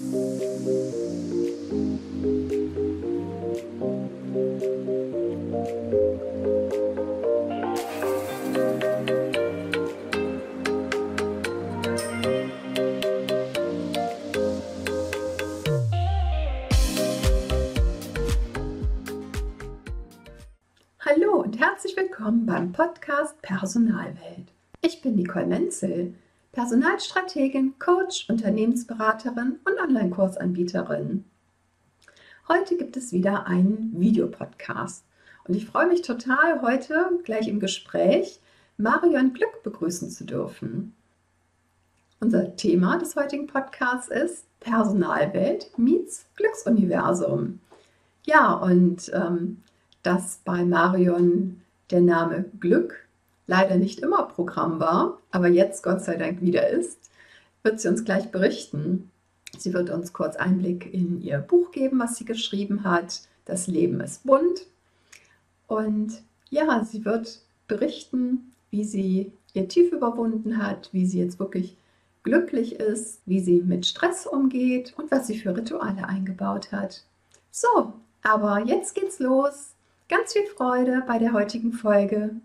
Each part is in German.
Hallo und herzlich willkommen beim Podcast Personalwelt. Ich bin Nicole Menzel, Personalstrategin, Coach, Unternehmensberaterin und Online-Kursanbieterin. Heute gibt es wieder einen Videopodcast und ich freue mich total, heute gleich im Gespräch Marion Glück begrüßen zu dürfen. Unser Thema des heutigen Podcasts ist Personalwelt meets Glücksuniversum. Ja, und ähm, dass bei Marion der Name Glück leider nicht immer Programm war, aber jetzt Gott sei Dank wieder ist, wird sie uns gleich berichten. Sie wird uns kurz Einblick in ihr Buch geben, was sie geschrieben hat. Das Leben ist bunt. Und ja, sie wird berichten, wie sie ihr Tief überwunden hat, wie sie jetzt wirklich glücklich ist, wie sie mit Stress umgeht und was sie für Rituale eingebaut hat. So, aber jetzt geht's los. Ganz viel Freude bei der heutigen Folge.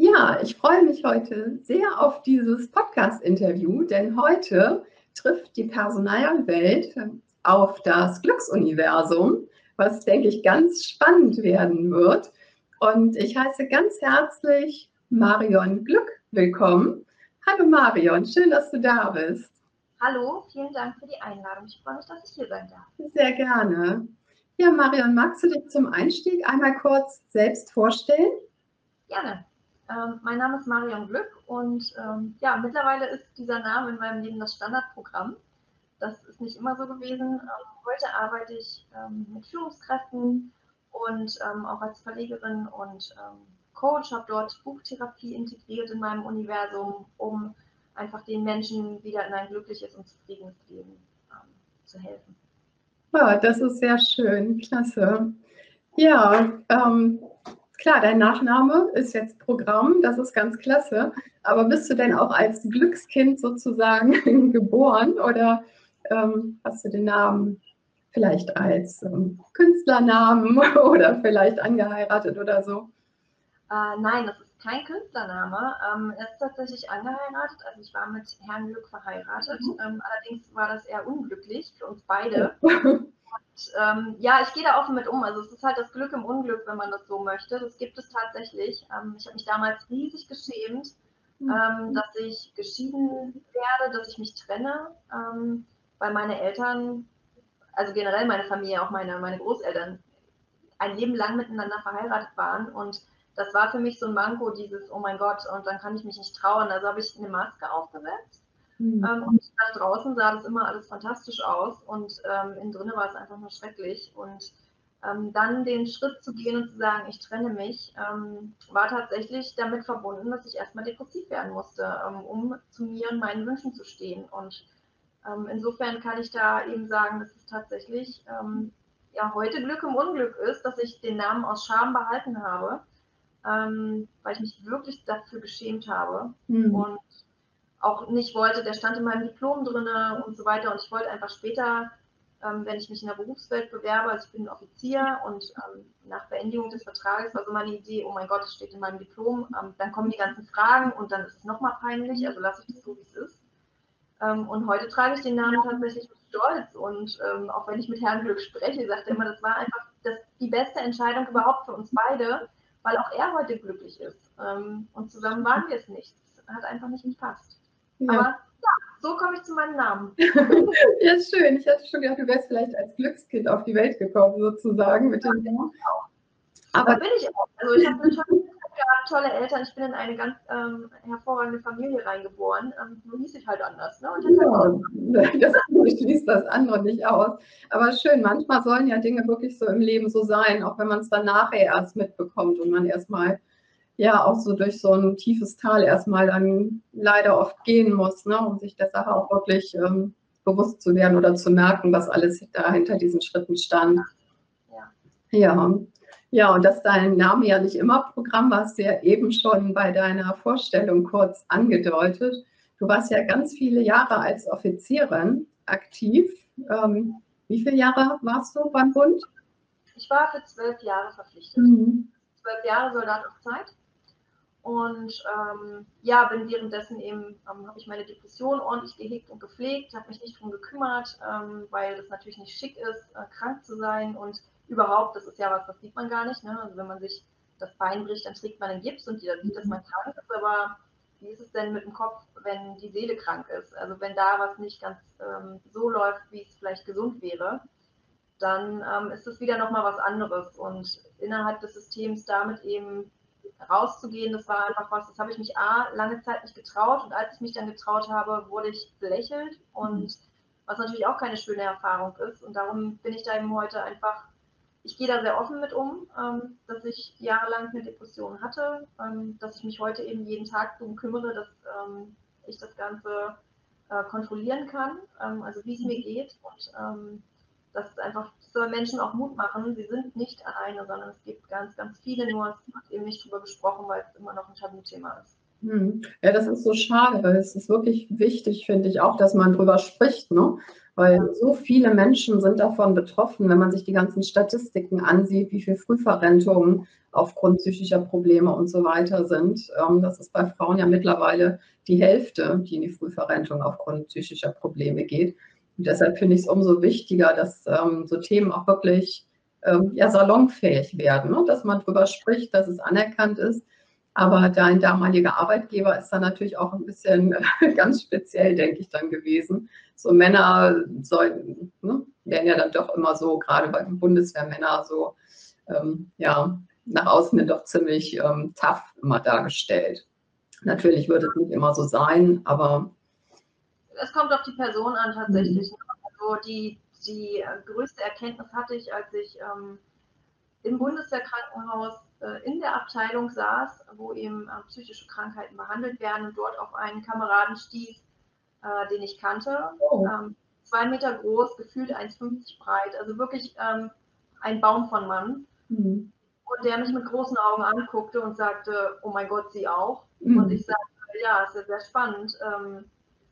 Ja, ich freue mich heute sehr auf dieses Podcast-Interview, denn heute trifft die Personalwelt auf das Glücksuniversum, was, denke ich, ganz spannend werden wird. Und ich heiße ganz herzlich Marion Glück willkommen. Hallo Marion, schön, dass du da bist. Hallo, vielen Dank für die Einladung. Ich freue mich, dass ich hier sein darf. Sehr gerne. Ja, Marion, magst du dich zum Einstieg einmal kurz selbst vorstellen? Gerne. Ähm, mein Name ist Marion Glück und ähm, ja, mittlerweile ist dieser Name in meinem Leben das Standardprogramm. Das ist nicht immer so gewesen. Ähm, heute arbeite ich ähm, mit Führungskräften und ähm, auch als Verlegerin und ähm, Coach, habe dort Buchtherapie integriert in meinem Universum, um einfach den Menschen wieder in ein glückliches und zufriedenes Leben zu helfen. Ja, das ist sehr schön, klasse. Ja, ähm, klar, dein Nachname ist jetzt Programm, das ist ganz klasse. Aber bist du denn auch als Glückskind sozusagen geboren oder ähm, hast du den Namen vielleicht als ähm, Künstlernamen oder vielleicht angeheiratet oder so? Äh, nein, das ist kein Künstlername. Ähm, er ist tatsächlich angeheiratet. Also ich war mit Herrn Glück verheiratet. Mhm. Ähm, allerdings war das eher unglücklich für uns beide. Und, ähm, ja, ich gehe da offen mit um. Also es ist halt das Glück im Unglück, wenn man das so möchte. Das gibt es tatsächlich. Ähm, ich habe mich damals riesig geschämt, mhm. Ähm, dass ich geschieden werde, dass ich mich trenne, ähm, weil meine Eltern, also generell meine Familie, auch meine, meine Großeltern, ein Leben lang miteinander verheiratet waren und das war für mich so ein Manko, dieses, oh mein Gott, und dann kann ich mich nicht trauen. Also habe ich eine Maske aufgesetzt. Mhm. Ähm, und nach draußen sah das immer alles fantastisch aus und ähm, innen drinnen war es einfach nur schrecklich. Und ähm, dann den Schritt zu gehen und zu sagen, ich trenne mich, ähm, war tatsächlich damit verbunden, dass ich erstmal depressiv werden musste, ähm, um zu mir und meinen Wünschen zu stehen. Und ähm, insofern kann ich da eben sagen, dass es tatsächlich ja heute Glück im Unglück ist, dass ich den Namen aus Scham behalten habe weil ich mich wirklich dafür geschämt habe mhm. und auch nicht wollte, der stand in meinem Diplom drin und so weiter und ich wollte einfach später, ähm, wenn ich mich in der Berufswelt bewerbe, also ich bin Offizier und ähm, nach Beendigung des Vertrages war so meine Idee, oh mein Gott, es steht in meinem Diplom, ähm, dann kommen die ganzen Fragen und dann ist es nochmal peinlich, also lasse ich das so, wie es ist. Ähm, und heute trage ich den Namen tatsächlich mit Stolz und ähm, auch wenn ich mit Herrn Glück spreche, sagt er immer, das war einfach das, die beste Entscheidung überhaupt für uns beide, weil auch er heute glücklich ist. Ähm, und zusammen waren wir es nicht. Es hat einfach nicht gepasst. Ja. Aber ja, so komme ich zu meinem Namen. ja, schön. Ich hatte schon gedacht, du wärst vielleicht als Glückskind auf die Welt gekommen, sozusagen mit dem Namen. Aber da bin ich auch. Also ich habe gehabt, tolle Eltern. Ich bin in eine ganz ähm, hervorragende Familie reingeboren. Ähm, nur hieß ich halt anders. Ne? ja, das schließt das andere nicht aus. Aber schön, manchmal sollen ja Dinge wirklich so im Leben so sein, auch wenn man es dann nachher erst mitbekommt und man erstmal ja auch so durch so ein tiefes Tal erstmal dann leider oft gehen muss, ne, um sich der Sache auch wirklich ähm, bewusst zu werden oder zu merken, was alles da hinter diesen Schritten stand. Ja. ja. Ja, und dass dein Name ja nicht immer Programm war, hast du ja eben schon bei deiner Vorstellung kurz angedeutet. Du warst ja ganz viele Jahre als Offizierin aktiv. Ähm, wie viele Jahre warst du beim Bund? Ich war für zwölf Jahre verpflichtet. Mhm. Zwölf Jahre Soldat auf Zeit. Und ähm, ja, bin währenddessen eben, ähm, habe ich meine Depression ordentlich gehegt und gepflegt, habe mich nicht drum gekümmert, ähm, weil das natürlich nicht schick ist, äh, krank zu sein und überhaupt, das ist ja was, das sieht man gar nicht. Ne? Also wenn man sich das Bein bricht, dann trägt man einen Gips und jeder sieht, dass man krank ist, aber wie ist es denn mit dem Kopf, wenn die Seele krank ist? Also wenn da was nicht ganz ähm, so läuft, wie es vielleicht gesund wäre, dann ähm, ist es wieder nochmal was anderes. Und innerhalb des Systems damit eben rauszugehen, das war einfach was, das habe ich mich A, lange Zeit nicht getraut und als ich mich dann getraut habe, wurde ich belächelt und was natürlich auch keine schöne Erfahrung ist. Und darum bin ich da eben heute einfach ich gehe da sehr offen mit um, ähm, dass ich jahrelang eine Depression hatte, ähm, dass ich mich heute eben jeden Tag darum kümmere, dass ähm, ich das Ganze äh, kontrollieren kann, ähm, also wie es mir geht und dass es einfach soll Menschen auch Mut machen. Sie sind nicht alleine, sondern es gibt ganz, ganz viele, nur es wird eben nicht darüber gesprochen, weil es immer noch ein Tabuthema ist. Hm. Ja, das ist so schade. Es ist wirklich wichtig, finde ich, auch, dass man drüber spricht, ne? Weil so viele Menschen sind davon betroffen, wenn man sich die ganzen Statistiken ansieht, wie viele Frühverrentungen aufgrund psychischer Probleme und so weiter sind. Ähm, das ist bei Frauen ja mittlerweile die Hälfte, die in die Frühverrentung aufgrund psychischer Probleme geht. Und deshalb finde ich es umso wichtiger, dass ähm, so Themen auch wirklich ähm, ja, salonfähig werden, ne? dass man darüber spricht, dass es anerkannt ist aber dein damaliger Arbeitgeber ist dann natürlich auch ein bisschen ganz speziell, denke ich, dann gewesen. So Männer sollten, ne, werden ja dann doch immer so, gerade bei Bundeswehrmänner, so, ähm, ja, nach außen doch ziemlich ähm, tough immer dargestellt. Natürlich wird es nicht immer so sein, aber. Es kommt auf die Person an, tatsächlich. Mhm. Also die, die größte Erkenntnis hatte ich, als ich ähm, im Bundeswehrkrankenhaus äh, in der Abteilung saß, wo eben äh, psychische Krankheiten behandelt werden und dort auf einen Kameraden stieß, äh, den ich kannte. Oh. Ähm, zwei Meter groß, gefühlt 1,50 breit, also wirklich ähm, ein Baum von Mann. Mhm. Und der mich mit großen Augen anguckte und sagte, oh mein Gott, Sie auch. Mhm. Und ich sagte, ja, es ist ja sehr spannend, ähm,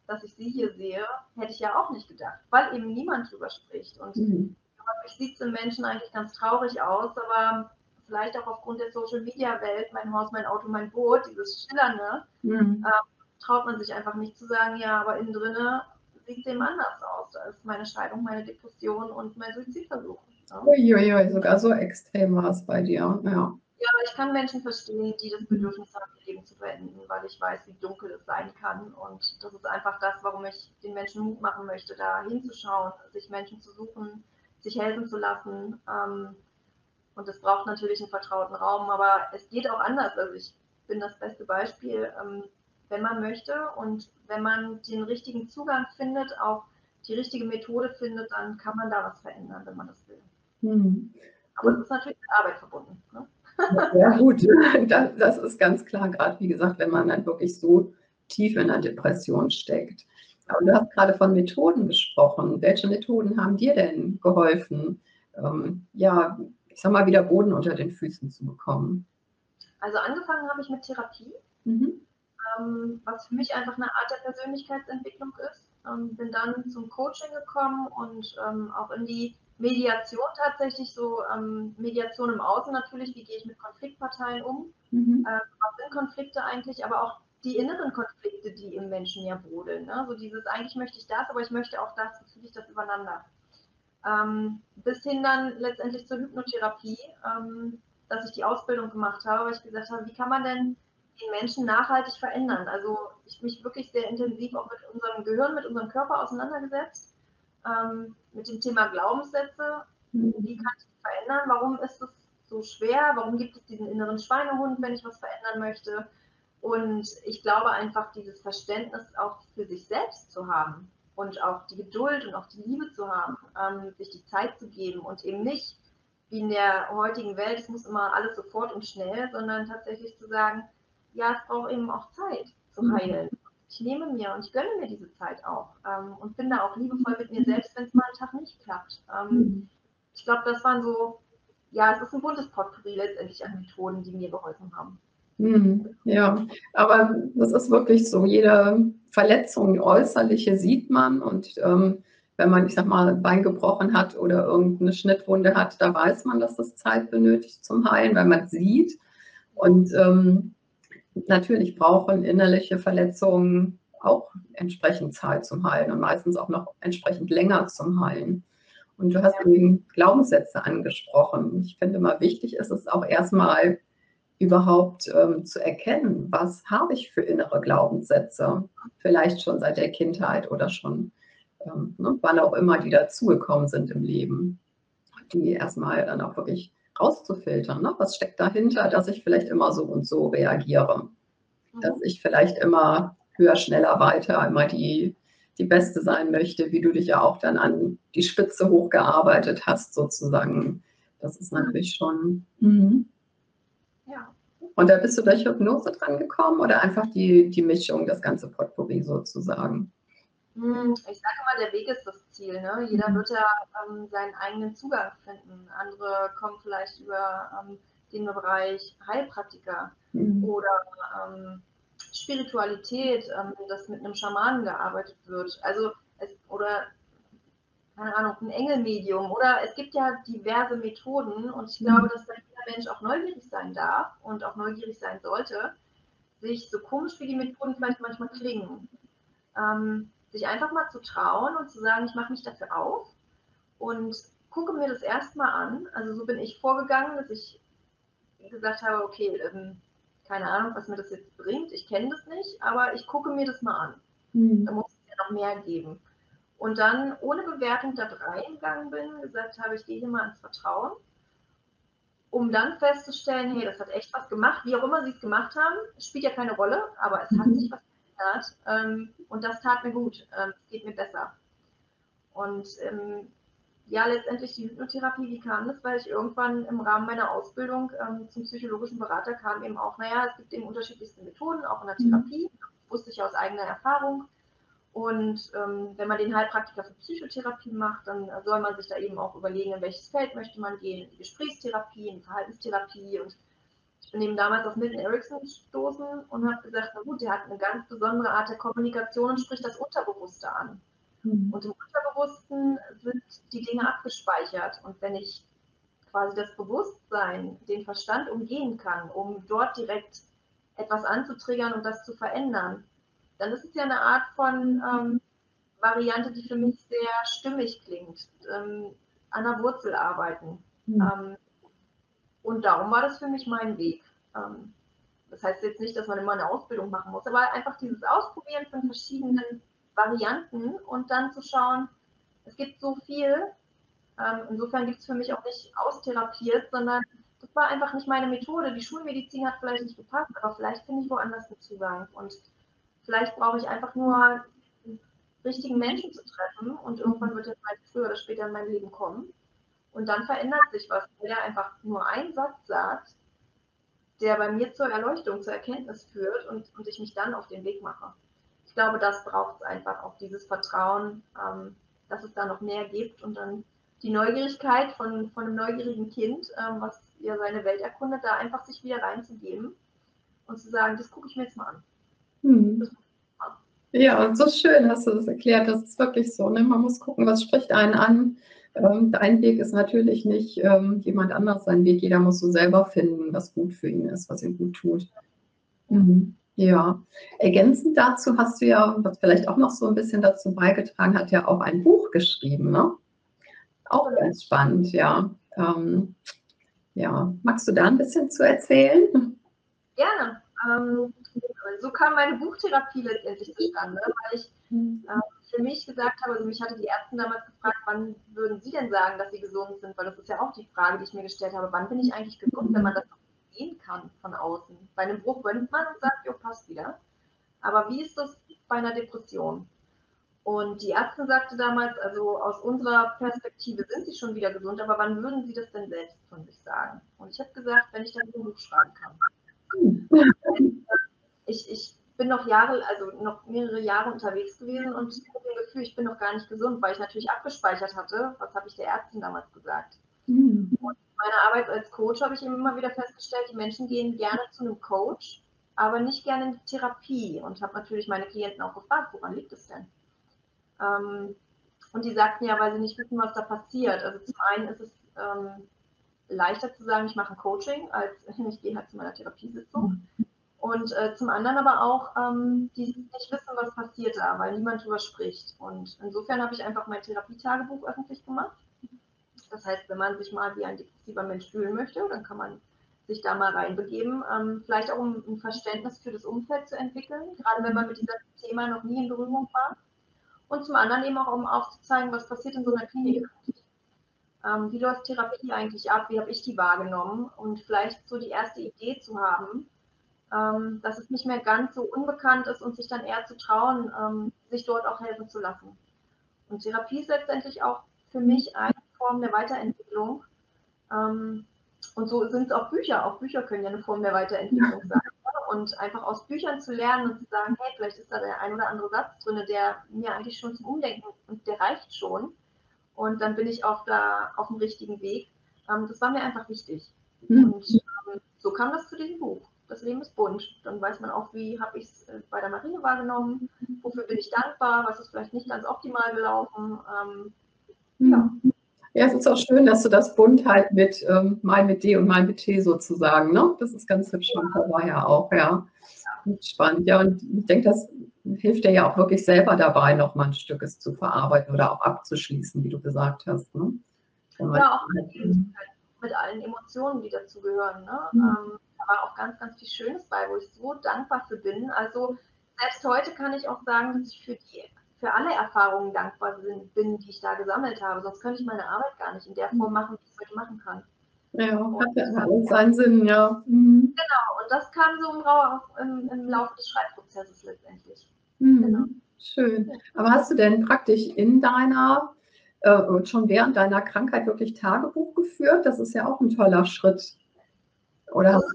dass ich Sie hier sehe. Hätte ich ja auch nicht gedacht, weil eben niemand drüber spricht. Und mhm. häufig sieht es im Menschen eigentlich ganz traurig aus, aber vielleicht auch aufgrund der Social Media Welt, mein Haus, mein Auto, mein Boot, dieses Schillernde, mhm. äh, traut man sich einfach nicht zu sagen, ja, aber innen drinne sieht dem anders aus. Da ist meine Scheidung, meine Depression und mein Suizidversuch. Ja. Uiuiui, sogar so extrem war es bei dir, ja. Ja, ich kann Menschen verstehen, die das Bedürfnis haben, ihr Leben zu beenden, weil ich weiß, wie dunkel es sein kann. Und das ist einfach das, warum ich den Menschen Mut machen möchte, da hinzuschauen, sich Menschen zu suchen, sich helfen zu lassen. Ähm, und es braucht natürlich einen vertrauten Raum, aber es geht auch anders. Also ich bin das beste Beispiel, ähm, wenn man möchte und wenn man den richtigen Zugang findet, auch die richtige Methode findet, dann kann man da was verändern, wenn man das will. Hm. Aber es ist natürlich mit Arbeit verbunden. Ne? Ja, gut, das, das ist ganz klar, gerade wie gesagt, wenn man dann wirklich so tief in der Depression steckt. Aber du hast gerade von Methoden gesprochen. Welche Methoden haben dir denn geholfen? Ähm, ja, ich sag mal, wieder Boden unter den Füßen zu bekommen? Also angefangen habe ich mit Therapie, mhm. ähm, was für mich einfach eine Art der Persönlichkeitsentwicklung ist. Ähm, bin dann zum Coaching gekommen und ähm, auch in die Mediation tatsächlich, so ähm, Mediation im Außen natürlich, wie gehe ich mit Konfliktparteien um, mhm. äh, was sind Konflikte eigentlich, aber auch die inneren Konflikte, die im Menschen ja brodeln. Ne? So dieses, eigentlich möchte ich das, aber ich möchte auch das, wie kriege ich das übereinander? Ähm, bis hin dann letztendlich zur Hypnotherapie, ähm, dass ich die Ausbildung gemacht habe, weil ich gesagt habe, wie kann man denn den Menschen nachhaltig verändern? Also ich mich wirklich sehr intensiv auch mit unserem Gehirn, mit unserem Körper auseinandergesetzt, ähm, mit dem Thema Glaubenssätze. Wie kann ich die verändern? Warum ist es so schwer? Warum gibt es diesen inneren Schweinehund, wenn ich was verändern möchte? Und ich glaube einfach, dieses Verständnis auch für sich selbst zu haben, und auch die Geduld und auch die Liebe zu haben, ähm, sich die Zeit zu geben und eben nicht wie in der heutigen Welt, es muss immer alles sofort und schnell, sondern tatsächlich zu sagen, ja, es braucht eben auch Zeit zu mhm. Ich nehme mir und ich gönne mir diese Zeit auch ähm, und bin da auch liebevoll mit mir selbst, wenn es mal einen Tag nicht klappt. Ähm, mhm. ich glaube, das waren so, ja, es ist ein buntes Potpourri letztendlich an Methoden, die mir geholfen haben. Hm, ja, aber das ist wirklich so. Jede Verletzung, äußerliche sieht man und ähm, wenn man, ich sag mal, ein Bein gebrochen hat oder irgendeine Schnittwunde hat, da weiß man, dass das Zeit benötigt zum Heilen, weil man es sieht. Und ähm, natürlich brauchen innerliche Verletzungen auch entsprechend Zeit zum Heilen und meistens auch noch entsprechend länger zum Heilen. Und du hast eben Glaubenssätze angesprochen. Ich finde immer wichtig ist es auch erstmal überhaupt ähm, zu erkennen, was habe ich für innere Glaubenssätze, vielleicht schon seit der Kindheit oder schon ähm, ne, wann auch immer die dazugekommen sind im Leben, die erstmal dann auch wirklich rauszufiltern. Ne? Was steckt dahinter, dass ich vielleicht immer so und so reagiere? Mhm. Dass ich vielleicht immer höher, schneller, weiter, immer die, die Beste sein möchte, wie du dich ja auch dann an die Spitze hochgearbeitet hast, sozusagen. Das ist natürlich schon. Mhm. Ja. Und da bist du durch Hypnose dran gekommen oder einfach die, die Mischung, das ganze Potpourri sozusagen? Hm, ich sage immer, der Weg ist das Ziel. Ne? Jeder mhm. wird ja ähm, seinen eigenen Zugang finden. Andere kommen vielleicht über ähm, den Bereich Heilpraktiker mhm. oder ähm, Spiritualität, ähm, dass mit einem Schamanen gearbeitet wird. Also es, oder keine Ahnung, ein Engelmedium oder es gibt ja diverse Methoden und ich glaube, mhm. dass da jeder Mensch auch neugierig sein darf und auch neugierig sein sollte, sich so komisch wie die Methoden vielleicht manchmal klingen. Ähm, sich einfach mal zu trauen und zu sagen, ich mache mich dafür auf und gucke mir das erstmal an. Also so bin ich vorgegangen, dass ich gesagt habe, okay, ähm, keine Ahnung, was mir das jetzt bringt, ich kenne das nicht, aber ich gucke mir das mal an. Mhm. Da muss es ja noch mehr geben. Und dann ohne Bewertung da reingegangen bin, gesagt habe, ich gehe hier mal ins Vertrauen, um dann festzustellen, hey, das hat echt was gemacht, wie auch immer sie es gemacht haben, spielt ja keine Rolle, aber es hat mhm. sich was hat. Ähm, und das tat mir gut. Ähm, es geht mir besser. Und ähm, ja, letztendlich die Hypnotherapie, wie kam das? Weil ich irgendwann im Rahmen meiner Ausbildung ähm, zum psychologischen Berater kam eben auch, naja, es gibt eben unterschiedlichste Methoden, auch in der mhm. Therapie. Das wusste ich aus eigener Erfahrung. Und ähm, wenn man den Heilpraktiker für Psychotherapie macht, dann soll man sich da eben auch überlegen, in welches Feld möchte man gehen, in die Gesprächstherapie, in die Verhaltenstherapie und eben damals auf Milton Erickson gestoßen und habe gesagt, na gut, der hat eine ganz besondere Art der Kommunikation und spricht das Unterbewusste an. Mhm. Und im Unterbewussten sind die Dinge abgespeichert. Und wenn ich quasi das Bewusstsein, den Verstand umgehen kann, um dort direkt etwas anzutriggern und das zu verändern, dann ist es ja eine Art von ähm, Variante, die für mich sehr stimmig klingt. Ähm, an der Wurzel arbeiten. Mhm. Ähm, und darum war das für mich mein Weg. Ähm, das heißt jetzt nicht, dass man immer eine Ausbildung machen muss, aber einfach dieses Ausprobieren von verschiedenen Varianten und dann zu schauen, es gibt so viel. Ähm, insofern gibt es für mich auch nicht austherapiert, sondern das war einfach nicht meine Methode. Die Schulmedizin hat vielleicht nicht gepasst, aber vielleicht finde ich woanders einen Zugang. Und vielleicht brauche ich einfach nur richtigen Menschen zu treffen und irgendwann wird es halt früher oder später in mein Leben kommen. Und dann verändert sich was, weil er einfach nur einen Satz sagt, der bei mir zur Erleuchtung, zur Erkenntnis führt und, und ich mich dann auf den Weg mache. Ich glaube, das braucht es einfach auch, dieses Vertrauen, ähm, dass es da noch mehr gibt und dann die Neugierigkeit von, von einem neugierigen Kind, ähm, was ja seine Welt erkundet, da einfach sich wieder reinzugeben und zu sagen, das gucke ich mir jetzt mal an. Hm. Ja, so schön hast du das erklärt. Das ist wirklich so. Ne? Man muss gucken, was spricht einen an ähm, dein Weg ist natürlich nicht ähm, jemand anders sein Weg. Jeder muss so selber finden, was gut für ihn ist, was ihm gut tut. Mhm. Ja, ergänzend dazu hast du ja, was vielleicht auch noch so ein bisschen dazu beigetragen hat, ja auch ein Buch geschrieben, ne? Auch ganz spannend, ja. Ähm, ja, magst du da ein bisschen zu erzählen? Gerne. Ähm, so kam meine Buchtherapie letztendlich zustande, weil ich mhm. ähm, für mich gesagt habe, also mich hatte die Ärzte damals gefragt, wann würden Sie denn sagen, dass Sie gesund sind? Weil das ist ja auch die Frage, die ich mir gestellt habe, wann bin ich eigentlich gesund, wenn man das sehen kann von außen? Bei einem Bruch röntgt man und sagt, jo, passt wieder. Aber wie ist das bei einer Depression? Und die Ärztin sagte damals, also aus unserer Perspektive sind Sie schon wieder gesund, aber wann würden Sie das denn selbst von sich sagen? Und ich habe gesagt, wenn ich dann ein Buch schreiben kann. Ich, ich bin noch Jahre, also noch mehrere Jahre unterwegs gewesen und ich habe das Gefühl, ich bin noch gar nicht gesund, weil ich natürlich abgespeichert hatte, was habe ich der Ärztin damals gesagt. Mhm. Und meiner Arbeit als Coach habe ich eben immer wieder festgestellt, die Menschen gehen gerne zu einem Coach, aber nicht gerne in die Therapie und habe natürlich meine Klienten auch gefragt, woran liegt es denn? Ähm, und die sagten ja, weil sie nicht wissen, was da passiert. Also zum einen ist es ähm, leichter zu sagen, ich mache ein Coaching, als ich gehe halt zu meiner Therapiesitzung. Und äh, zum anderen aber auch, ähm, die nicht wissen, was passiert da, weil niemand drüber spricht. Und insofern habe ich einfach mein Therapietagebuch öffentlich gemacht. Das heißt, wenn man sich mal wie ein depressiver Mensch fühlen möchte, dann kann man sich da mal reinbegeben. Ähm, vielleicht auch um ein Verständnis für das Umfeld zu entwickeln, gerade wenn man mit diesem Thema noch nie in Berührung war. Und zum anderen eben auch, um aufzuzeigen, was passiert in so einer Klinik. Ähm, wie läuft Therapie eigentlich ab? Wie habe ich die wahrgenommen? Und vielleicht so die erste Idee zu haben, ähm, dass es nicht mehr ganz so unbekannt ist und sich dann eher zu trauen, ähm, sich dort auch helfen zu lassen. Und Therapie ist letztendlich auch für mich eine Form der Weiterentwicklung. Ähm, und so sind es auch Bücher. Auch Bücher können ja eine Form der Weiterentwicklung sein. Und einfach aus Büchern zu lernen und zu sagen, hey, vielleicht ist da der ein oder andere Satz drin, der mir eigentlich schon zum Umdenken und der reicht schon. Und dann bin ich auch da auf dem richtigen Weg. Ähm, das war mir einfach wichtig. Mhm. Und ähm, so kam das zu diesem Buch. Das Leben ist bunt. Dann weiß man auch, wie habe ich es äh, bei der Marine wahrgenommen, wofür bin ich dankbar, was ist vielleicht nicht ganz optimal gelaufen. Ähm, mhm. ja. Ja, es ist auch schön, dass du das bunt halt mit ähm, mal mit D und mal mit T sozusagen, ne? Das ist ganz hübsch von war ja auch, ja. Spannend, ja. Und ich denke, das hilft dir ja auch wirklich selber dabei, nochmal ein Stück es zu verarbeiten oder auch abzuschließen, wie du gesagt hast. Ne? Ja, auch mit, mit, allen Emotionen, die dazugehören. Ne? Mhm. Ähm, war auch ganz, ganz viel Schönes bei, wo ich so dankbar für bin. Also selbst heute kann ich auch sagen, dass ich für die für alle Erfahrungen dankbar bin, die ich da gesammelt habe. Sonst könnte ich meine Arbeit gar nicht in der Form machen, wie ich es heute machen kann. Ja, und hat ja alles seinen Sinn, ja. Mhm. Genau, und das kam so im, im, im Laufe des Schreibprozesses letztendlich. Mhm. Genau. Schön. Aber hast du denn praktisch in deiner, äh, schon während deiner Krankheit wirklich Tagebuch geführt? Das ist ja auch ein toller Schritt. Oder das ist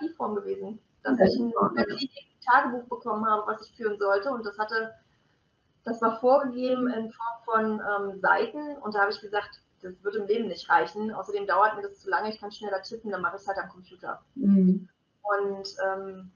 eine Therapieform gewesen, dass ich ein, ein Tagebuch bekommen habe, was ich führen sollte. Und das hatte das war vorgegeben in Form von ähm, Seiten und da habe ich gesagt, das wird im Leben nicht reichen. Außerdem dauert mir das zu lange, ich kann schneller tippen, dann mache ich es halt am Computer. Mhm. Und ähm,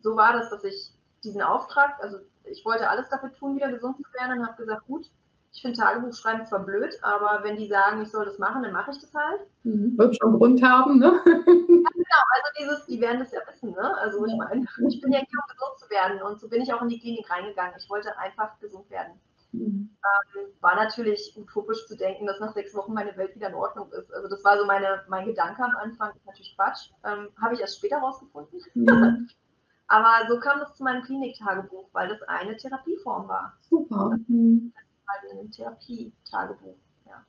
so war das, dass ich diesen Auftrag, also ich wollte alles dafür tun, wieder gesund zu werden und habe gesagt, gut, ich finde Tagebuchschreiben zwar blöd, aber wenn die sagen, ich soll das machen, dann mache ich das halt. Mhm. Wird schon Grund haben, ne? ja, genau, also dieses, die werden das ja wissen, ne? Also ich meine, ich bin ja hier, um gesund zu werden und so bin ich auch in die Klinik reingegangen. Ich wollte einfach gesund werden. Mhm. Ähm, war natürlich utopisch zu denken, dass nach sechs Wochen meine Welt wieder in Ordnung ist. Also das war so meine, mein Gedanke am Anfang, ist natürlich Quatsch. Ähm, Habe ich erst später rausgefunden. Mhm. Aber so kam es zu meinem Kliniktagebuch, weil das eine Therapieform war. Super. Mhm halt in einem Therapietagebuch, ja.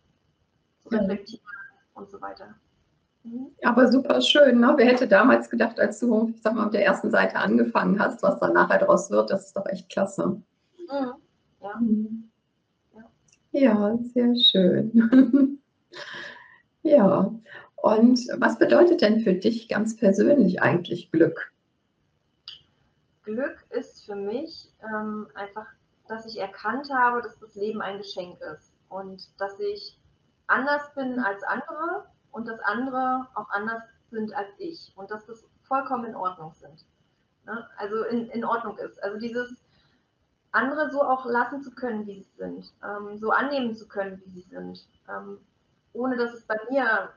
Zu reflektieren und so weiter. Aber super schön, ne? Wer hätte damals gedacht, als du, ich sag mal, auf der ersten Seite angefangen hast, was dann nachher daraus wird, das ist doch echt klasse. Ja. Ja. Ja, sehr schön. ja. Und was bedeutet denn für dich ganz persönlich eigentlich Glück? Glück ist für mich ähm, einfach dass ich erkannt habe, dass das Leben ein Geschenk ist und dass ich anders bin als andere und dass andere auch anders sind als ich und dass das vollkommen in Ordnung sind. Ne? Also in, in Ordnung ist. Also dieses andere so auch lassen zu können, wie sie sind, ähm, so annehmen zu können, wie sie sind, ähm, ohne dass es bei mir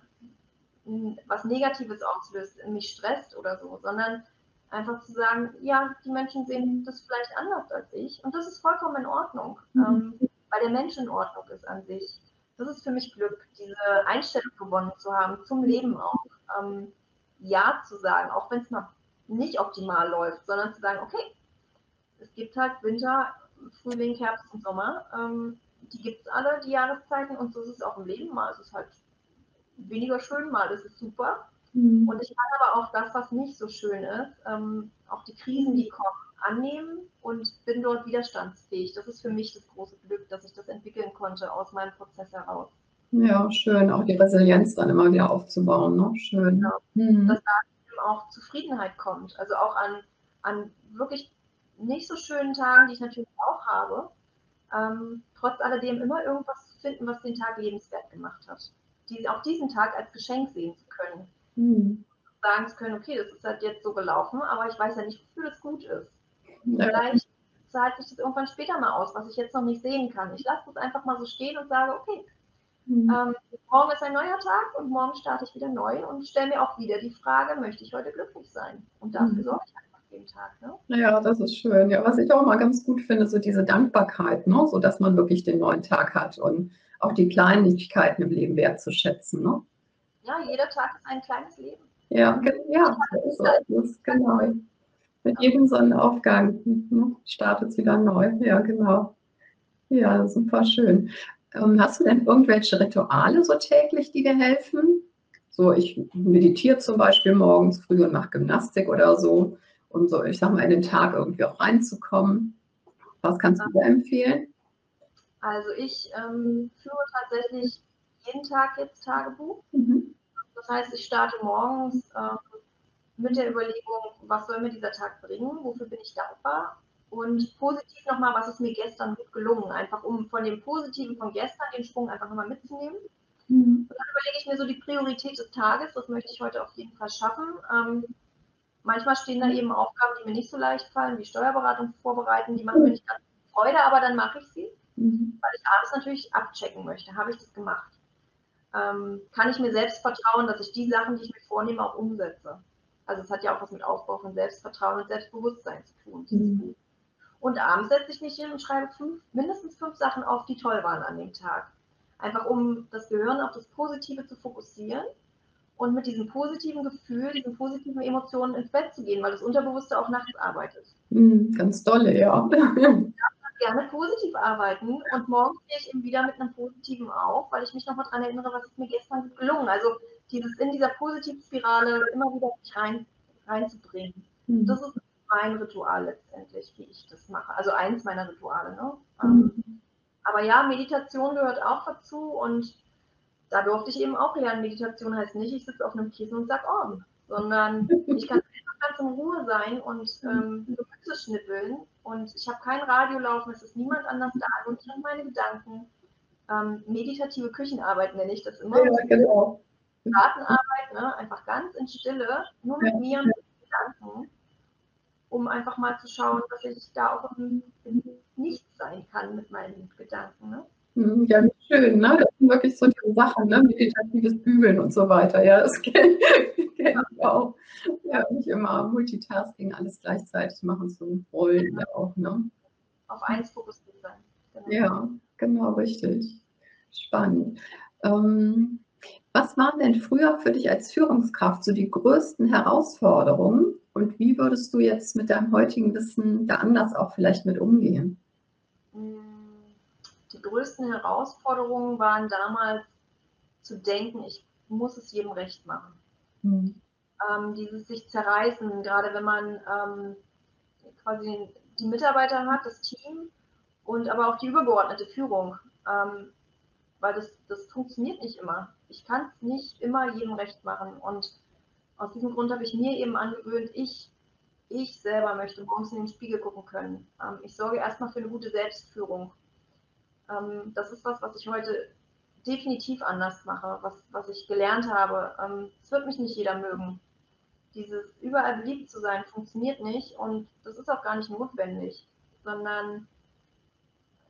was Negatives auslöst, mich stresst oder so, sondern Einfach zu sagen, ja, die Menschen sehen das vielleicht anders als ich und das ist vollkommen in Ordnung, mhm. ähm, weil der Mensch in Ordnung ist an sich. Das ist für mich Glück, diese Einstellung gewonnen zu haben, zum Leben auch. Ähm, ja zu sagen, auch wenn es mal nicht optimal läuft, sondern zu sagen, okay, es gibt halt Winter, Frühling, Herbst und Sommer. Ähm, die gibt es alle, die Jahreszeiten, und so ist es auch im Leben. Mal ist es halt weniger schön, mal ist es super. Mhm. Und ich kann aber auch das, was nicht so schön ist, ähm, auch die Krisen, die kommen, annehmen und bin dort widerstandsfähig. Das ist für mich das große Glück, dass ich das entwickeln konnte aus meinem Prozess heraus. Ja, schön, auch die Resilienz dann immer wieder aufzubauen. Ne? Schön. Genau. Mhm. Dass da auch Zufriedenheit kommt. Also auch an, an wirklich nicht so schönen Tagen, die ich natürlich auch habe, ähm, trotz alledem immer irgendwas zu finden, was den Tag lebenswert gemacht hat. die, auch diesen Tag als Geschenk sehen zu können. Mhm. Sagen zu können, okay, das ist halt jetzt so gelaufen, aber ich weiß ja nicht, wofür das gut ist. Vielleicht zahlt sich das irgendwann später mal aus, was ich jetzt noch nicht sehen kann. Ich lasse das einfach mal so stehen und sage, okay, mhm. ähm, morgen ist ein neuer Tag und morgen starte ich wieder neu und stelle mir auch wieder die Frage, möchte ich heute glücklich sein? Und dafür mhm. sorge ich einfach jeden Tag. Ne? Ja, das ist schön. Ja, was ich auch mal ganz gut finde, so diese Dankbarkeit, ne? so dass man wirklich den neuen Tag hat und auch die Kleinigkeiten im Leben wertzuschätzen. Ne? Ja, jeder Tag ist ein kleines Leben. Ja, ja, so ist es, genau. Mit jedem Sonnenaufgang ne, startet es wieder neu. Ja, genau. Ja, super schön. Ähm, hast du denn irgendwelche Rituale so täglich, die dir helfen? So, ich meditiere zum Beispiel morgens früh und mache Gymnastik oder so, um so, ich sag mal, in den Tag irgendwie auch reinzukommen. Was kannst du dir empfehlen? Also ich ähm, führe tatsächlich jeden Tag jetzt Tagebuch. Mhm. Das heißt, ich starte morgens äh, mit der Überlegung, was soll mir dieser Tag bringen, wofür bin ich dankbar und positiv nochmal, was ist mir gestern gut gelungen, einfach um von dem Positiven von gestern den Sprung einfach nochmal mitzunehmen. Mhm. Und dann überlege ich mir so die Priorität des Tages, das möchte ich heute auf jeden Fall schaffen. Ähm, manchmal stehen da eben Aufgaben, die mir nicht so leicht fallen, wie Steuerberatung vorbereiten, die machen mir nicht ganz Freude, aber dann mache ich sie, mhm. weil ich abends natürlich abchecken möchte. Habe ich das gemacht? Ähm, kann ich mir selbst vertrauen, dass ich die Sachen, die ich mir vornehme, auch umsetze? Also es hat ja auch was mit Aufbau von Selbstvertrauen und Selbstbewusstsein zu tun. Mhm. Und abends setze ich mich hin und schreibe fünf, mindestens fünf Sachen auf, die toll waren an dem Tag. Einfach um das Gehirn auf das Positive zu fokussieren und mit diesem positiven Gefühl, diesen positiven Emotionen ins Bett zu gehen, weil das Unterbewusste auch nachts arbeitet. Mhm, ganz dolle, ja. Ich gerne positiv arbeiten und morgens stehe ich eben wieder mit einem Positiven auf, weil ich mich nochmal daran erinnere, was ist mir gestern gelungen. Also dieses in dieser positiven Spirale immer wieder rein, reinzubringen. Mhm. Das ist mein Ritual letztendlich, wie ich das mache. Also eins meiner Rituale. Ne? Mhm. Ähm, aber ja, Meditation gehört auch dazu und da durfte ich eben auch lernen, Meditation heißt nicht, ich sitze auf einem Kissen und sage Om, sondern ich kann einfach ganz in Ruhe sein und ähm, Gemüse schnippeln und ich habe kein Radio laufen, es ist niemand anders da und ich habe meine Gedanken. Ähm, meditative Küchenarbeit nenne ich das immer. Ja, genau. Gartenarbeit, ne? einfach ganz in Stille, nur mit mir und Gedanken, um einfach mal zu schauen, dass ich da auch im, im Nichts sein kann mit meinen Gedanken. Ne? Hm, ja, schön, ne? Das sind wirklich so die Sachen, ne? Meditatives Bügeln und so weiter. Ja, das kenne kenn ich auch. Ja, nicht immer Multitasking, alles gleichzeitig machen zum Rollen ja auch, ne? Auf eins fokussiert sein. Genau. Ja, genau, richtig. Spannend. Ähm, was waren denn früher für dich als Führungskraft so die größten Herausforderungen und wie würdest du jetzt mit deinem heutigen Wissen da anders auch vielleicht mit umgehen? Hm, die größten Herausforderungen waren damals zu denken, ich muss es jedem recht machen. Mhm. Ähm, dieses sich zerreißen, gerade wenn man ähm, quasi die Mitarbeiter hat, das Team und aber auch die übergeordnete Führung. Ähm, weil das, das funktioniert nicht immer. Ich kann es nicht immer jedem recht machen. Und aus diesem Grund habe ich mir eben angewöhnt, ich, ich selber möchte morgens in den Spiegel gucken können. Ähm, ich sorge erstmal für eine gute Selbstführung. Ähm, das ist was, was ich heute definitiv anders mache, was, was ich gelernt habe. Ähm, es wird mich nicht jeder mögen. Dieses überall beliebt zu sein funktioniert nicht und das ist auch gar nicht notwendig, sondern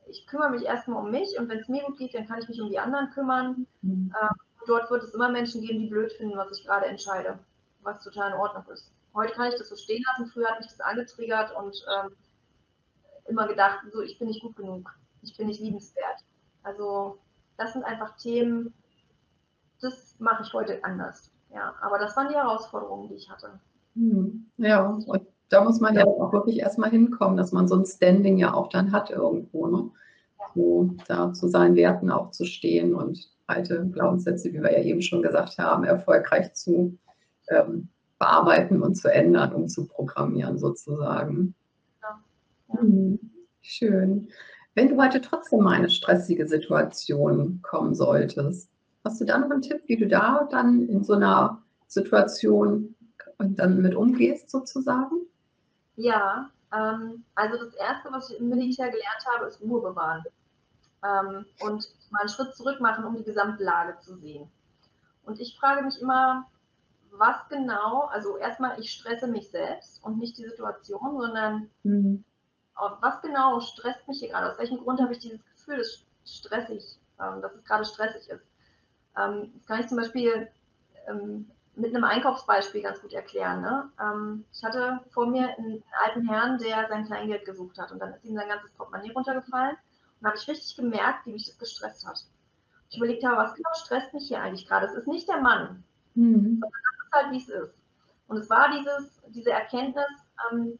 ich kümmere mich erstmal um mich und wenn es mir gut geht, dann kann ich mich um die anderen kümmern. Mhm. Ähm, dort wird es immer Menschen geben, die blöd finden, was ich gerade entscheide, was total in Ordnung ist. Heute kann ich das so stehen lassen. Früher hat mich das angetriggert und ähm, immer gedacht, so ich bin nicht gut genug, ich bin nicht liebenswert. Also das sind einfach Themen, das mache ich heute anders. Ja, aber das waren die Herausforderungen, die ich hatte. Mhm. Ja, und da muss man ja auch wirklich erstmal hinkommen, dass man so ein Standing ja auch dann hat irgendwo, ne? So, da zu seinen Werten auch zu stehen und alte Glaubenssätze, wie wir ja eben schon gesagt haben, erfolgreich zu ähm, bearbeiten und zu ändern, um zu programmieren sozusagen. Ja. Ja. Hm, schön. Wenn du heute trotzdem mal eine stressige Situation kommen solltest, hast du da noch einen Tipp, wie du da dann in so einer Situation dann mit umgehst sozusagen? Ja, ähm, also das Erste, was ich im Militär gelernt habe, ist Ruhe bewahren. Ähm, und mal einen Schritt zurück machen, um die Gesamtlage zu sehen. Und ich frage mich immer, was genau, also erstmal, ich stresse mich selbst und nicht die Situation, sondern mhm. was genau stresst mich hier gerade? Aus welchem Grund habe ich dieses Gefühl, dass stressig, ähm, dass es gerade stressig ist? Ähm, das kann ich zum Beispiel ähm, mit einem Einkaufsbeispiel ganz gut erklären. Ne? Ähm, ich hatte vor mir einen alten Herrn, der sein Kleingeld gesucht hat und dann ist ihm sein ganzes Portemonnaie runtergefallen und habe ich richtig gemerkt, wie mich das gestresst hat. Ich überlegt habe, was genau stresst mich hier eigentlich gerade? Es ist nicht der Mann, mhm. sondern das ist halt, wie es ist. Und es war dieses, diese Erkenntnis, ähm,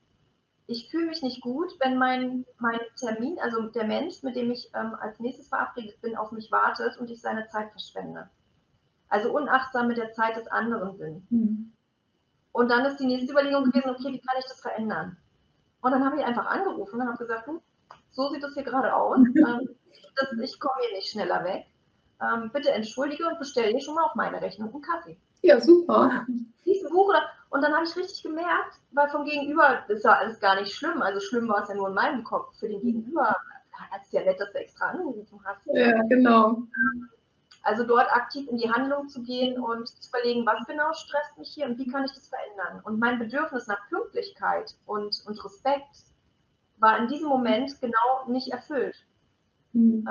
ich fühle mich nicht gut, wenn mein, mein Termin, also der Mensch, mit dem ich ähm, als nächstes verabredet bin, auf mich wartet und ich seine Zeit verschwende. Also unachtsam mit der Zeit des anderen bin. Mhm. Und dann ist die nächste Überlegung gewesen, okay, wie kann ich das verändern? Und dann habe ich einfach angerufen und habe gesagt, hm, so sieht es hier gerade aus. Ähm, das, ich komme hier nicht schneller weg. Ähm, bitte entschuldige und bestelle hier schon mal auf meine Rechnung einen Kaffee. Ja, super. Diesen Buch oder, und dann habe ich richtig gemerkt, weil vom Gegenüber ist ja alles gar nicht schlimm. Also schlimm war es ja nur in meinem Kopf. Für den Gegenüber hat es ja nett, dass du extra angerufen hast. Ja, genau. Also dort aktiv in die Handlung zu gehen und zu überlegen, was genau stresst mich hier und wie kann ich das verändern. Und mein Bedürfnis nach Pünktlichkeit und, und Respekt war in diesem Moment genau nicht erfüllt. Mhm.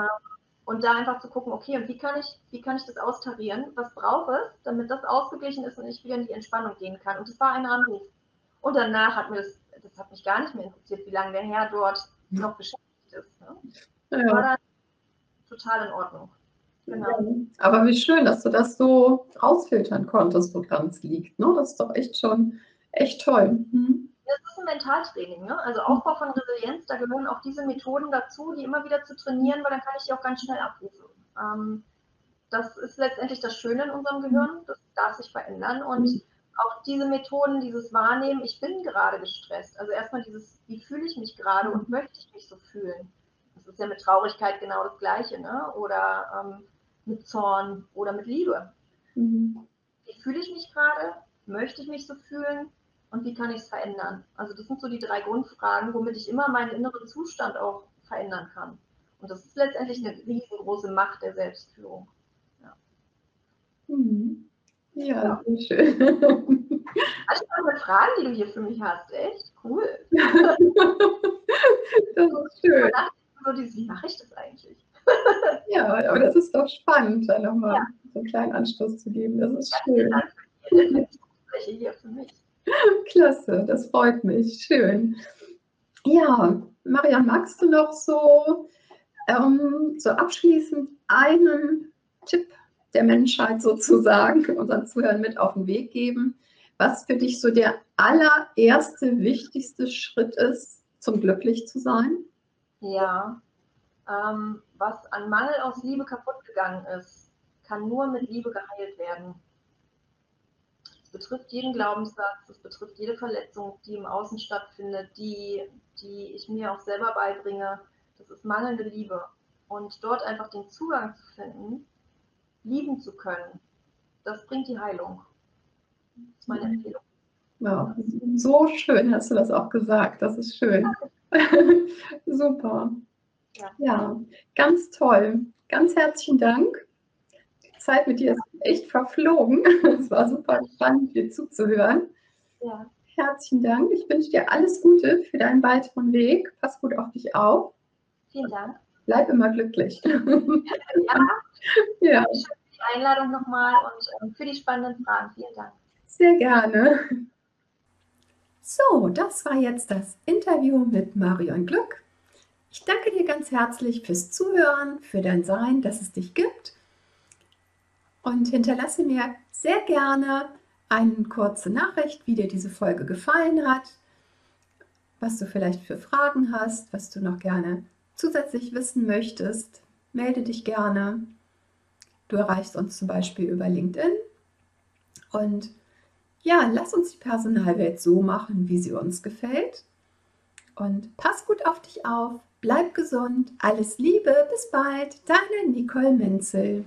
Und da einfach zu gucken, okay, und wie kann ich, wie kann ich das austarieren? Was brauche es, damit das ausgeglichen ist und ich wieder in die Entspannung gehen kann? Und das war ein Anruf. Und danach hat mir das, das hat mich gar nicht mehr interessiert, wie lange der Herr dort noch beschäftigt ist. Ne? Ja. War dann total in Ordnung. Genau. Aber wie schön, dass du das so rausfiltern konntest, woran es liegt. Ne? Das ist doch echt schon echt toll. Mhm das ist ein Mentaltraining, ne? also Aufbau von Resilienz, da gehören auch diese Methoden dazu, die immer wieder zu trainieren, weil dann kann ich die auch ganz schnell abrufen. Ähm, das ist letztendlich das Schöne in unserem Gehirn, das darf sich verändern und mhm. auch diese Methoden, dieses Wahrnehmen, ich bin gerade gestresst, also erstmal dieses, wie fühle ich mich gerade und möchte ich mich so fühlen. Das ist ja mit Traurigkeit genau das Gleiche, ne? oder ähm, mit Zorn oder mit Liebe. Mhm. Wie fühle ich mich gerade? Möchte ich mich so fühlen? und wie kann ich es verändern? Also das sind so die drei Grundfragen, womit ich immer meinen inneren Zustand auch verändern kann. Und das ist letztendlich eine riesengroße Macht der Selbstführung. Ja, mhm. ja, ja. schön. Also spannende Fragen, die du hier für mich hast. Echt cool. das ist schön. So wie mache ich das eigentlich? ja, aber das ist doch spannend, da nochmal ja. so einen kleinen Anstoß zu geben. Das ist schön. Spreche hier für mich. Klasse, das freut mich. Schön. Ja, Marian, magst du noch so, ähm, so abschließend einen Tipp der Menschheit sozusagen unseren Zuhörern mit auf den Weg geben, was für dich so der allererste, wichtigste Schritt ist, zum glücklich zu sein? Ja, ähm, was an Mangel aus Liebe kaputt gegangen ist, kann nur mit Liebe geheilt werden. Es betrifft jeden Glaubenssatz, es betrifft jede Verletzung, die im Außen stattfindet, die, die ich mir auch selber beibringe. Das ist mangelnde Liebe. Und dort einfach den Zugang zu finden, lieben zu können, das bringt die Heilung. Das ist meine mhm. Empfehlung. Ja, so schön hast du das auch gesagt. Das ist schön. Super. Ja. ja, ganz toll. Ganz herzlichen Dank. Zeit mit dir ist echt verflogen. Es war super spannend, dir zuzuhören. Ja. Herzlichen Dank. Ich wünsche dir alles Gute für deinen weiteren Weg. Pass gut auf dich auf. Vielen Dank. Bleib immer glücklich. Ja. ja. Für die Einladung nochmal und ähm, für die spannenden Fragen. Vielen Dank. Sehr gerne. So, das war jetzt das Interview mit Marion Glück. Ich danke dir ganz herzlich fürs Zuhören, für dein Sein, dass es dich gibt und hinterlasse mir sehr gerne eine kurze Nachricht, wie dir diese Folge gefallen hat, was du vielleicht für Fragen hast, was du noch gerne zusätzlich wissen möchtest. Melde dich gerne. Du erreichst uns zum Beispiel über LinkedIn. Und ja, lass uns die Personalwelt so machen, wie sie uns gefällt. Und pass gut auf dich auf, Bleib gesund, alles Liebe, bis bald, deine Nicole Menzel.